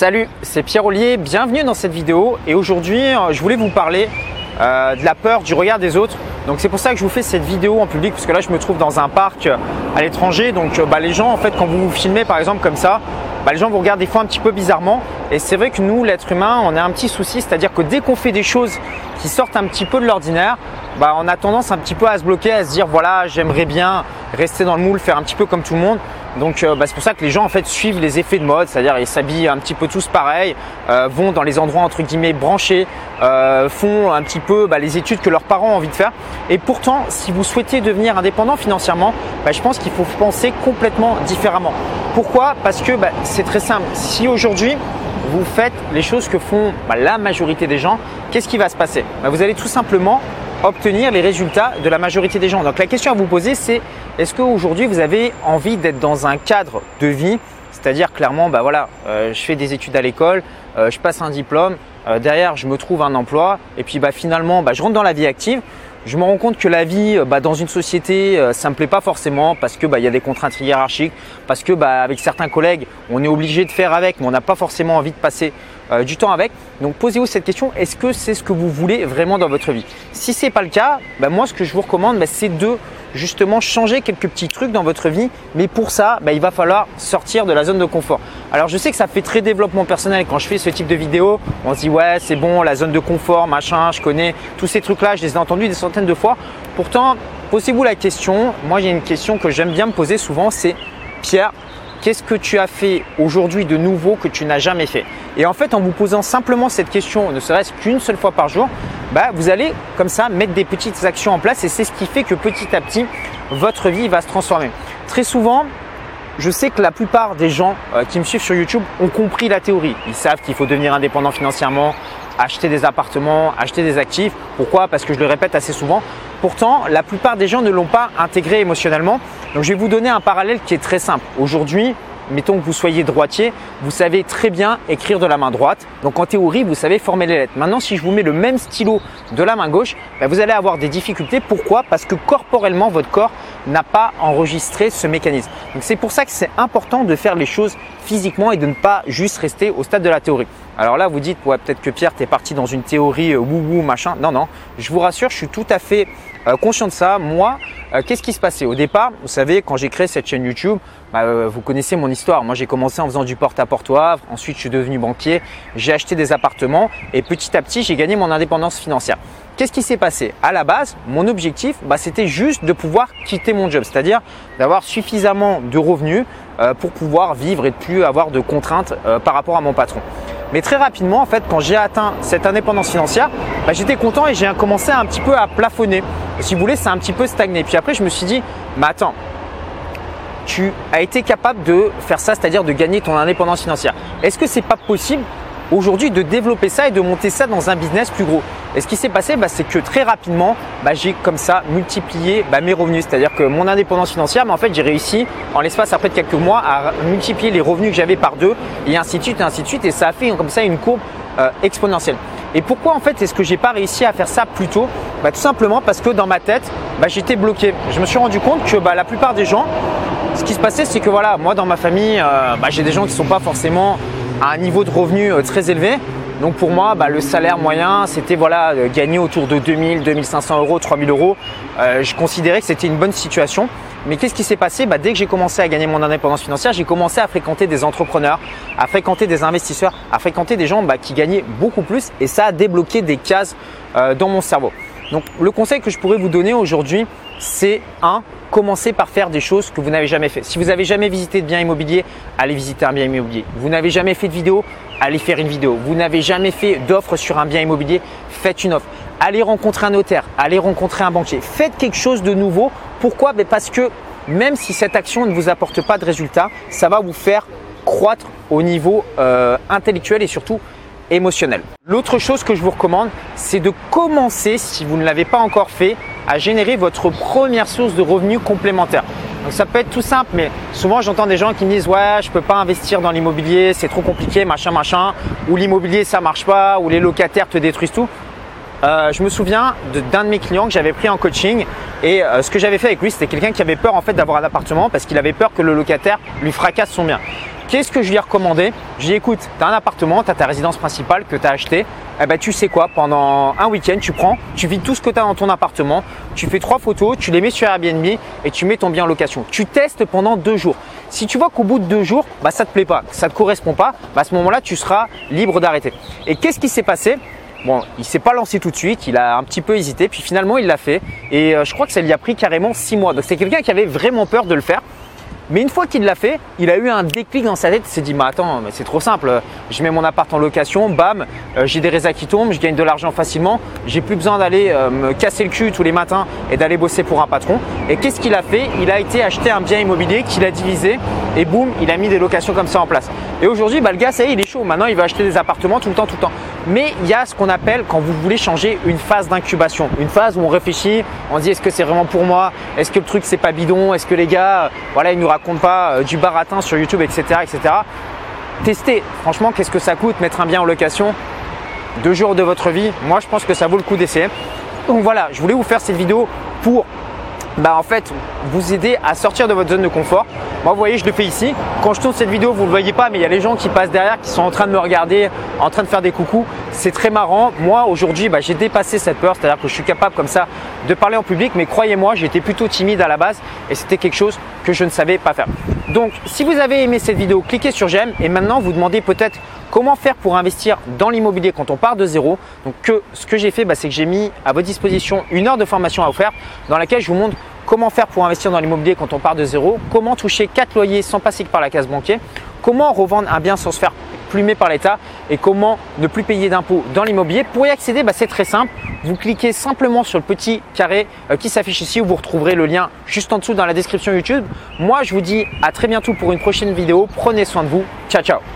Salut, c'est Pierre Ollier, bienvenue dans cette vidéo et aujourd'hui euh, je voulais vous parler euh, de la peur du regard des autres. Donc c'est pour ça que je vous fais cette vidéo en public parce que là je me trouve dans un parc euh, à l'étranger donc bah, les gens en fait quand vous vous filmez par exemple comme ça, bah, les gens vous regardent des fois un petit peu bizarrement et c'est vrai que nous l'être humain on a un petit souci c'est-à-dire que dès qu'on fait des choses qui sortent un petit peu de l'ordinaire, bah, on a tendance un petit peu à se bloquer, à se dire voilà j'aimerais bien rester dans le moule, faire un petit peu comme tout le monde. Donc euh, bah, c'est pour ça que les gens en fait suivent les effets de mode, c'est-à-dire ils s'habillent un petit peu tous pareil, euh, vont dans les endroits entre guillemets branchés, euh, font un petit peu bah, les études que leurs parents ont envie de faire. Et pourtant, si vous souhaitez devenir indépendant financièrement, bah, je pense qu'il faut penser complètement différemment. Pourquoi? Parce que c'est très simple. Si aujourd'hui vous faites les choses que font la majorité des gens, qu'est-ce qui va se passer? Vous allez tout simplement obtenir les résultats de la majorité des gens. Donc la question à vous poser, c'est est-ce qu'aujourd'hui vous avez envie d'être dans un cadre de vie? C'est-à-dire clairement, bah voilà, euh, je fais des études à l'école, euh, je passe un diplôme, euh, derrière je me trouve un emploi, et puis bah, finalement bah, je rentre dans la vie active. Je me rends compte que la vie bah, dans une société, ça me plaît pas forcément parce que bah, y a des contraintes hiérarchiques, parce que bah, avec certains collègues, on est obligé de faire avec, mais on n'a pas forcément envie de passer du temps avec. Donc posez-vous cette question est-ce que c'est ce que vous voulez vraiment dans votre vie? Si c'est pas le cas, moi ce que je vous recommande, c'est de justement changer quelques petits trucs dans votre vie. Mais pour ça, bah, il va falloir sortir de la zone de confort. Alors je sais que ça fait très développement personnel quand je fais ce type de vidéo. On se dit ouais c'est bon, la zone de confort, machin, je connais tous ces trucs-là, je les ai entendus des centaines de fois. Pourtant, posez-vous la question. Moi, a une question que j'aime bien me poser souvent, c'est Pierre, Qu'est-ce que tu as fait aujourd'hui de nouveau que tu n'as jamais fait Et en fait, en vous posant simplement cette question, ne serait-ce qu'une seule fois par jour, bah, vous allez comme ça mettre des petites actions en place et c'est ce qui fait que petit à petit, votre vie va se transformer. Très souvent, je sais que la plupart des gens euh, qui me suivent sur YouTube ont compris la théorie. Ils savent qu'il faut devenir indépendant financièrement, acheter des appartements, acheter des actifs. Pourquoi? Parce que je le répète assez souvent. Pourtant, la plupart des gens ne l'ont pas intégré émotionnellement. Donc, je vais vous donner un parallèle qui est très simple. Aujourd'hui, mettons que vous soyez droitier, vous savez très bien écrire de la main droite. Donc en théorie, vous savez former les lettres. Maintenant, si je vous mets le même stylo de la main gauche, ben, vous allez avoir des difficultés. Pourquoi? Parce que corporellement, votre corps n'a pas enregistré ce mécanisme. Donc c'est pour ça que c'est important de faire les choses physiquement et de ne pas juste rester au stade de la théorie. Alors là, vous dites, ouais, peut-être que Pierre, tu es parti dans une théorie euh, wou machin. Non, non, je vous rassure, je suis tout à fait euh, conscient de ça. Moi, euh, qu'est-ce qui se passait? Au départ, vous savez, quand j'ai créé cette chaîne YouTube, bah, euh, vous connaissez mon histoire. Moi, j'ai commencé en faisant du porte-à-porte Havre. Ensuite, je suis devenu banquier. J'ai acheté des appartements et petit à petit, j'ai gagné mon indépendance financière. Qu'est-ce qui s'est passé? À la base, mon objectif, bah, c'était juste de pouvoir quitter mon job, c'est-à-dire d'avoir suffisamment de revenus pour pouvoir vivre et de plus avoir de contraintes par rapport à mon patron. Mais très rapidement, en fait, quand j'ai atteint cette indépendance financière, bah, j'étais content et j'ai commencé un petit peu à plafonner. Si vous voulez, c'est un petit peu stagné. Puis après, je me suis dit, mais attends, tu as été capable de faire ça, c'est-à-dire de gagner ton indépendance financière. Est-ce que c'est pas possible aujourd'hui de développer ça et de monter ça dans un business plus gros. Et ce qui s'est passé, bah, c'est que très rapidement, bah, j'ai comme ça multiplié bah, mes revenus. C'est-à-dire que mon indépendance financière, en fait, j'ai réussi en l'espace après de quelques mois à multiplier les revenus que j'avais par deux et ainsi de suite et ainsi de suite. Et ça a fait comme ça une courbe euh, exponentielle. Et pourquoi en fait est-ce que j'ai pas réussi à faire ça plus tôt? Tout simplement parce que dans ma tête, j'étais bloqué. Je me suis rendu compte que la plupart des gens, ce qui se passait, c'est que voilà, moi dans ma famille, euh, j'ai des gens qui ne sont pas forcément à un niveau de revenu euh, très élevé. Donc pour moi, bah, le salaire moyen, c'était voilà, euh, gagner autour de 2000, 2500 euros, 3000 euros. Euh, je considérais que c'était une bonne situation. Mais qu'est-ce qui s'est passé? Bah, Dès que j'ai commencé à gagner mon indépendance financière, j'ai commencé à fréquenter des entrepreneurs, à fréquenter des investisseurs, à fréquenter des gens bah, qui gagnaient beaucoup plus et ça a débloqué des cases dans mon cerveau. Donc le conseil que je pourrais vous donner aujourd'hui, c'est un, commencez par faire des choses que vous n'avez jamais fait. Si vous n'avez jamais visité de bien immobilier, allez visiter un bien immobilier. Vous n'avez jamais fait de vidéo, allez faire une vidéo. Vous n'avez jamais fait d'offre sur un bien immobilier, faites une offre. Allez rencontrer un notaire, allez rencontrer un banquier. Faites quelque chose de nouveau. Pourquoi? Ben, Parce que même si cette action ne vous apporte pas de résultat, ça va vous faire croître au niveau euh, intellectuel et surtout L'autre chose que je vous recommande, c'est de commencer, si vous ne l'avez pas encore fait, à générer votre première source de revenus complémentaire. Donc ça peut être tout simple, mais souvent j'entends des gens qui me disent ouais je peux pas investir dans l'immobilier, c'est trop compliqué, machin machin, ou l'immobilier ça marche pas, ou les locataires te détruisent tout. Euh, je me souviens d'un de, mes clients que j'avais pris en coaching et euh, ce que j'avais fait avec lui c'était quelqu'un qui avait peur en fait d'avoir un appartement parce qu'il avait peur que le locataire lui fracasse son bien. Qu'est-ce que je lui ai recommandé Je lui ai dit écoute, tu as un appartement, tu as ta résidence principale que tu as acheté. Eh ben, tu sais quoi, pendant un week-end, tu prends, tu vis tout ce que tu as dans ton appartement, tu fais trois photos, tu les mets sur Airbnb et tu mets ton bien en location. Tu testes pendant deux jours. Si tu vois qu'au bout de deux jours, bah, ça ne te plaît pas, ça ne te correspond pas, bah, à ce moment-là, tu seras libre d'arrêter. Et qu'est-ce qui s'est passé? Bon, il s'est pas lancé tout de suite, il a un petit peu hésité, puis finalement il l'a fait. Et euh, je crois que ça lui a pris carrément six mois. Donc c'est quelqu'un qui avait vraiment peur de le faire. Mais une fois qu'il l'a fait, il a eu un déclic dans sa tête. Il s'est dit, mais attends, c'est trop simple. Je mets mon appart en location, bam, euh, j'ai des résas qui tombent, je gagne de l'argent facilement. J'ai plus besoin d'aller euh, me casser le cul tous les matins et d'aller bosser pour un patron. Et qu'est-ce qu'il a fait? Il a été acheter un bien immobilier qu'il a divisé et boum, il a mis des locations comme ça en place. Et aujourd'hui, bah, le gars, ça y est, il est chaud. Maintenant, il va acheter des appartements tout le temps, tout le temps. Mais il y a ce qu'on appelle, quand vous voulez changer, une phase d'incubation. Une phase où on réfléchit, on dit est-ce que c'est vraiment pour moi? Est-ce que le truc c'est pas bidon? Est-ce que les gars, euh, voilà, ils nous racontent pas euh, du baratin sur YouTube, etc. etc. Testez, franchement, qu'est-ce que ça coûte mettre un bien en location? Deux jours de votre vie, moi je pense que ça vaut le coup d'essayer. Donc voilà, je voulais vous faire cette vidéo pour bah en fait vous aider à sortir de votre zone de confort. Moi vous voyez je le fais ici. Quand je tourne cette vidéo vous ne le voyez pas mais il y a les gens qui passent derrière qui sont en train de me regarder, en train de faire des coucous. C'est très marrant. Moi aujourd'hui bah, j'ai dépassé cette peur, c'est-à-dire que je suis capable comme ça de parler en public mais croyez-moi j'étais plutôt timide à la base et c'était quelque chose que je ne savais pas faire. Donc si vous avez aimé cette vidéo cliquez sur j'aime et maintenant vous demandez peut-être comment faire pour investir dans l'immobilier quand on part de zéro. Donc ce que j'ai fait bah, c'est que j'ai mis à votre disposition une heure de formation à offrir dans laquelle je vous montre comment faire pour investir dans l'immobilier quand on part de zéro, comment toucher 4 loyers sans passer par la case banquier, comment revendre un bien sans se faire plumer par l'État et comment ne plus payer d'impôts dans l'immobilier. Pour y accéder, bah, c'est très simple. Vous cliquez simplement sur le petit carré euh, qui s'affiche ici où vous retrouverez le lien juste en dessous dans la description YouTube. Moi, je vous dis à très bientôt pour une prochaine vidéo. Prenez soin de vous. Ciao, ciao